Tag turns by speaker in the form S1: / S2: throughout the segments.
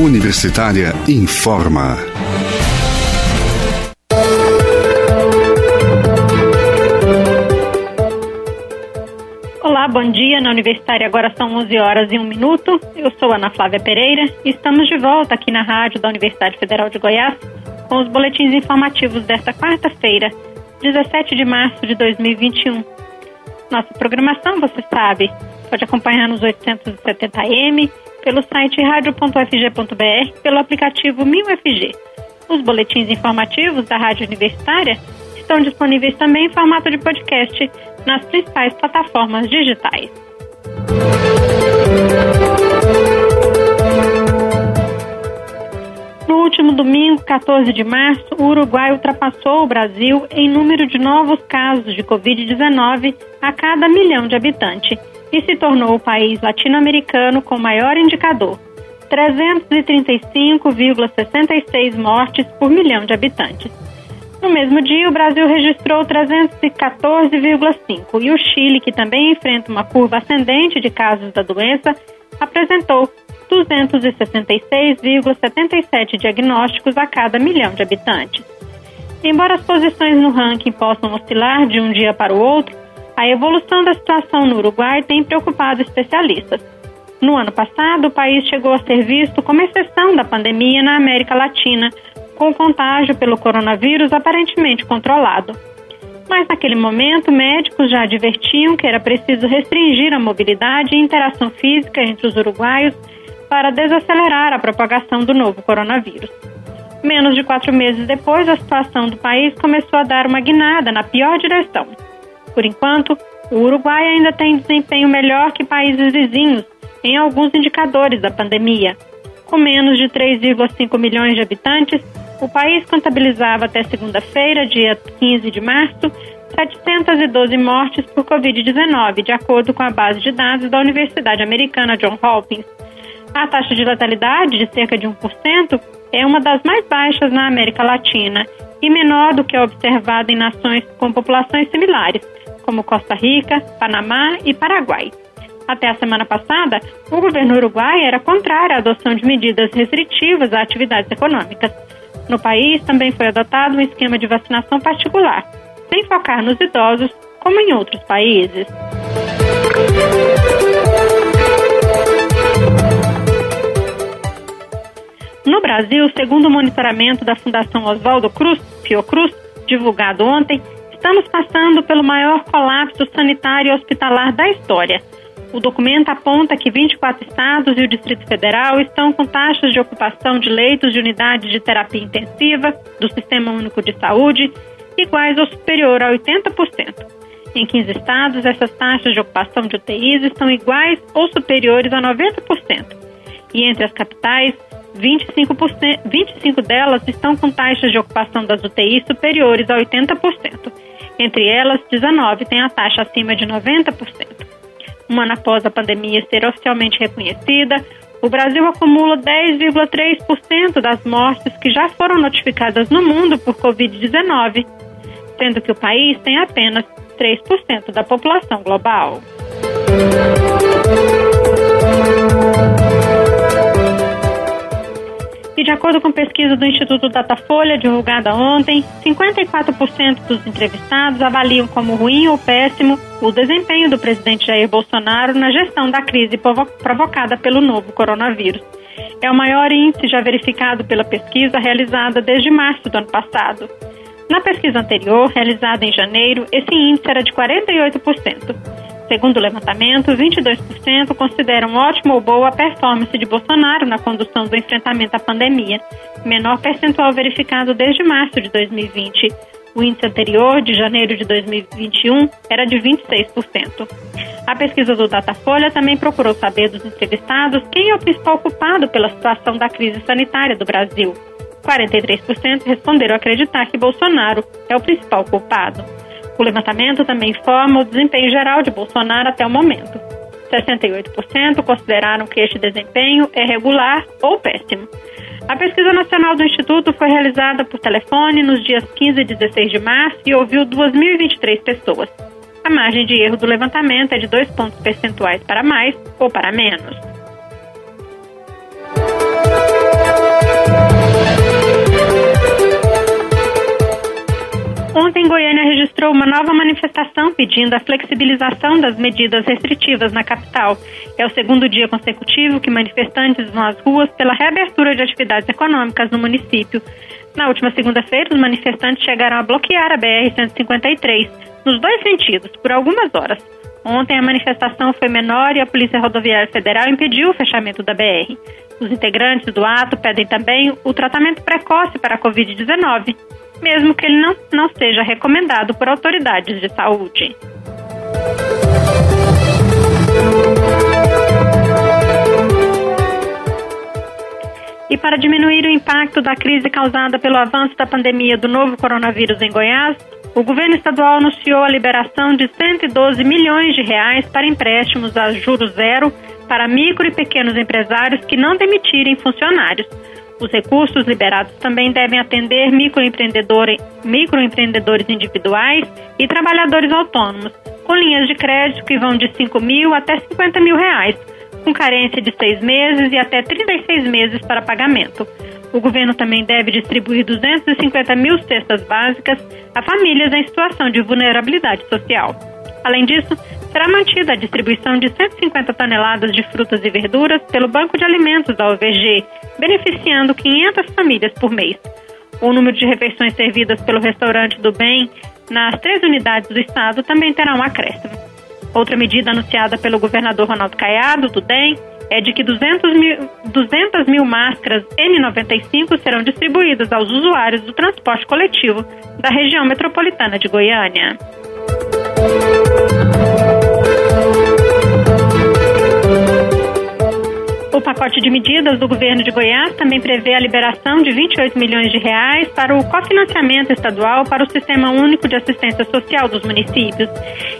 S1: Universitária informa.
S2: Olá, bom dia. Na Universitária agora são 11 horas e 1 minuto. Eu sou Ana Flávia Pereira e estamos de volta aqui na rádio da Universidade Federal de Goiás com os boletins informativos desta quarta-feira, 17 de março de 2021. Nossa programação, você sabe, pode acompanhar nos 870M, pelo site radio.fg.br, pelo aplicativo 1000FG. Os boletins informativos da Rádio Universitária estão disponíveis também em formato de podcast nas principais plataformas digitais. No último domingo, 14 de março, o Uruguai ultrapassou o Brasil em número de novos casos de Covid-19 a cada milhão de habitantes e se tornou o país latino-americano com maior indicador, 335,66 mortes por milhão de habitantes. No mesmo dia, o Brasil registrou 314,5 e o Chile, que também enfrenta uma curva ascendente de casos da doença, apresentou 266,77 diagnósticos a cada milhão de habitantes. Embora as posições no ranking possam oscilar de um dia para o outro, a evolução da situação no Uruguai tem preocupado especialistas. No ano passado, o país chegou a ser visto como exceção da pandemia na América Latina, com o contágio pelo coronavírus aparentemente controlado. Mas naquele momento, médicos já advertiam que era preciso restringir a mobilidade e interação física entre os uruguaios para desacelerar a propagação do novo coronavírus. Menos de quatro meses depois, a situação do país começou a dar uma guinada na pior direção. Por enquanto, o Uruguai ainda tem desempenho melhor que países vizinhos em alguns indicadores da pandemia. Com menos de 3,5 milhões de habitantes, o país contabilizava até segunda-feira, dia 15 de março, 712 mortes por Covid-19, de acordo com a base de dados da Universidade Americana Johns Hopkins. A taxa de letalidade, de cerca de 1%, é uma das mais baixas na América Latina e menor do que a observada em nações com populações similares, como Costa Rica, Panamá e Paraguai. Até a semana passada, o governo uruguai era contrário à adoção de medidas restritivas a atividades econômicas. No país também foi adotado um esquema de vacinação particular, sem focar nos idosos, como em outros países. No Brasil, segundo o monitoramento da Fundação Oswaldo Cruz, Fiocruz, divulgado ontem, Estamos passando pelo maior colapso sanitário e hospitalar da história. O documento aponta que 24 estados e o Distrito Federal estão com taxas de ocupação de leitos de unidade de terapia intensiva do Sistema Único de Saúde iguais ou superior a 80%. Em 15 estados, essas taxas de ocupação de UTIs estão iguais ou superiores a 90%. E entre as capitais, 25%, 25 delas estão com taxas de ocupação das UTIs superiores a 80%. Entre elas, 19 têm a taxa acima de 90%. Um ano após a pandemia ser oficialmente reconhecida, o Brasil acumula 10,3% das mortes que já foram notificadas no mundo por Covid-19, sendo que o país tem apenas 3% da população global. E de acordo com pesquisa do Instituto Datafolha, divulgada ontem, 54% dos entrevistados avaliam como ruim ou péssimo o desempenho do presidente Jair Bolsonaro na gestão da crise provocada pelo novo coronavírus. É o maior índice já verificado pela pesquisa realizada desde março do ano passado. Na pesquisa anterior, realizada em janeiro, esse índice era de 48%. Segundo o levantamento, 22% consideram ótima ou boa a performance de Bolsonaro na condução do enfrentamento à pandemia, menor percentual verificado desde março de 2020. O índice anterior, de janeiro de 2021, era de 26%. A pesquisa do Datafolha também procurou saber dos entrevistados quem é o principal culpado pela situação da crise sanitária do Brasil. 43% responderam acreditar que Bolsonaro é o principal culpado. O levantamento também informa o desempenho geral de Bolsonaro até o momento. 68% consideraram que este desempenho é regular ou péssimo. A pesquisa nacional do Instituto foi realizada por telefone nos dias 15 e 16 de março e ouviu 2.023 pessoas. A margem de erro do levantamento é de dois pontos percentuais para mais ou para menos. Ontem, Goiânia registrou uma nova manifestação pedindo a flexibilização das medidas restritivas na capital. É o segundo dia consecutivo que manifestantes vão às ruas pela reabertura de atividades econômicas no município. Na última segunda-feira, os manifestantes chegaram a bloquear a BR-153, nos dois sentidos, por algumas horas. Ontem, a manifestação foi menor e a Polícia Rodoviária Federal impediu o fechamento da BR. Os integrantes do ato pedem também o tratamento precoce para a Covid-19 mesmo que ele não, não seja recomendado por autoridades de saúde. E para diminuir o impacto da crise causada pelo avanço da pandemia do novo coronavírus em Goiás, o governo estadual anunciou a liberação de 112 milhões de reais para empréstimos a juros zero para micro e pequenos empresários que não demitirem funcionários. Os recursos liberados também devem atender microempreendedores, microempreendedores individuais e trabalhadores autônomos, com linhas de crédito que vão de 5 mil até 50 mil reais, com carência de seis meses e até 36 meses para pagamento. O governo também deve distribuir 250 mil cestas básicas a famílias em situação de vulnerabilidade social. Além disso, será mantida a distribuição de 150 toneladas de frutas e verduras pelo Banco de Alimentos da OVG, beneficiando 500 famílias por mês. O número de refeições servidas pelo restaurante do Bem nas três unidades do estado também terá um acréscimo. Outra medida anunciada pelo governador Ronaldo Caiado, do DEM, é de que 200 mil, 200 mil máscaras N95 serão distribuídas aos usuários do transporte coletivo da região metropolitana de Goiânia. De medidas do governo de Goiás também prevê a liberação de 28 milhões de reais para o cofinanciamento estadual para o Sistema Único de Assistência Social dos municípios.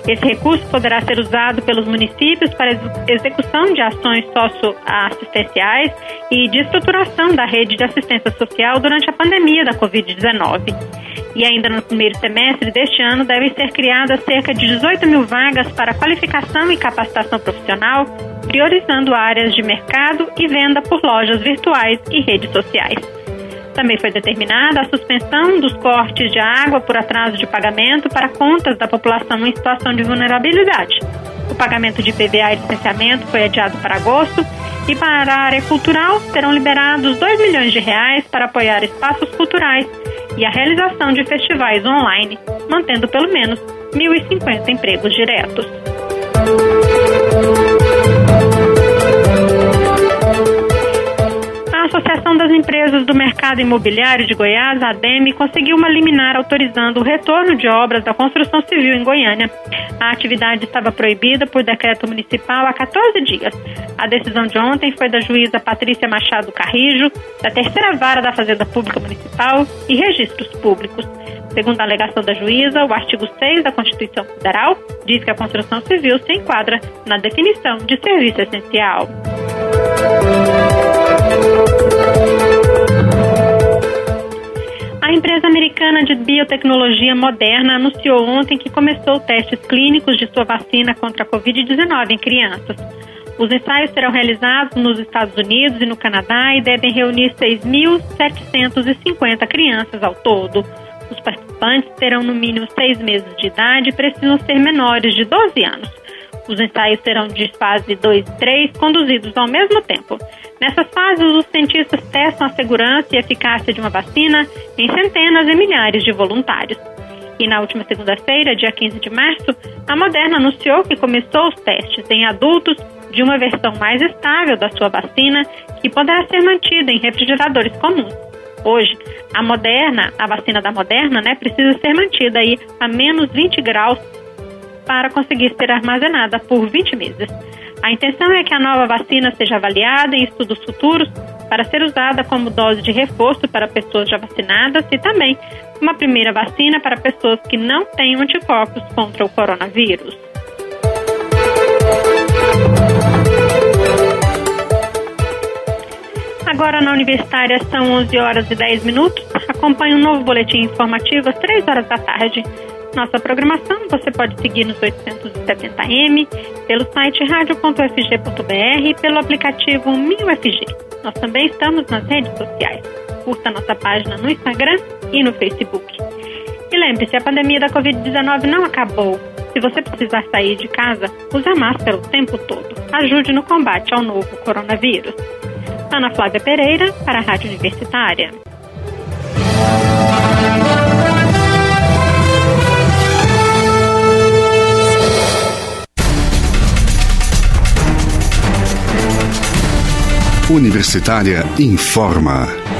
S2: Esse recurso poderá ser usado pelos municípios para execução de ações socioassistenciais e de estruturação da rede de assistência social durante a pandemia da Covid-19. E ainda no primeiro semestre deste ano devem ser criadas cerca de 18 mil vagas para qualificação e capacitação profissional, priorizando áreas de mercado e venda por lojas virtuais e redes sociais. Também foi determinada a suspensão dos cortes de água por atraso de pagamento para contas da população em situação de vulnerabilidade. O pagamento de PVA e licenciamento foi adiado para agosto e para a área cultural serão liberados 2 milhões de reais para apoiar espaços culturais e a realização de festivais online, mantendo pelo menos 1.050 empregos diretos. Associação das Empresas do Mercado Imobiliário de Goiás, a ADEME, conseguiu uma liminar autorizando o retorno de obras da construção civil em Goiânia. A atividade estava proibida por decreto municipal há 14 dias. A decisão de ontem foi da juíza Patrícia Machado Carrijo, da terceira vara da Fazenda Pública Municipal e Registros Públicos. Segundo a alegação da juíza, o artigo 6 da Constituição Federal diz que a construção civil se enquadra na definição de serviço essencial. Empresa americana de biotecnologia Moderna anunciou ontem que começou testes clínicos de sua vacina contra a Covid-19 em crianças. Os ensaios serão realizados nos Estados Unidos e no Canadá e devem reunir 6.750 crianças ao todo. Os participantes terão no mínimo seis meses de idade e precisam ser menores de 12 anos. Os ensaios serão de fase 2 e 3, conduzidos ao mesmo tempo. Nessas fases, os cientistas testam a segurança e eficácia de uma vacina em centenas e milhares de voluntários. E na última segunda-feira, dia 15 de março, a Moderna anunciou que começou os testes em adultos de uma versão mais estável da sua vacina, que poderá ser mantida em refrigeradores comuns. Hoje, a Moderna, a vacina da Moderna, né, precisa ser mantida aí a menos 20 graus para conseguir ser armazenada por 20 meses. A intenção é que a nova vacina seja avaliada em estudos futuros para ser usada como dose de reforço para pessoas já vacinadas e também uma primeira vacina para pessoas que não têm anticorpos contra o coronavírus. Agora na Universitária são 11 horas e 10 minutos. Acompanhe um novo boletim informativo às 3 horas da tarde. Nossa programação você pode seguir nos 870m, pelo site radio.fg.br e pelo aplicativo 1000FG. Nós também estamos nas redes sociais. Curta nossa página no Instagram e no Facebook. E lembre-se, a pandemia da Covid-19 não acabou. Se você precisar sair de casa, use a máscara o tempo todo. Ajude no combate ao novo coronavírus. Ana Flávia Pereira, para a Rádio Universitária.
S1: Universitária informa.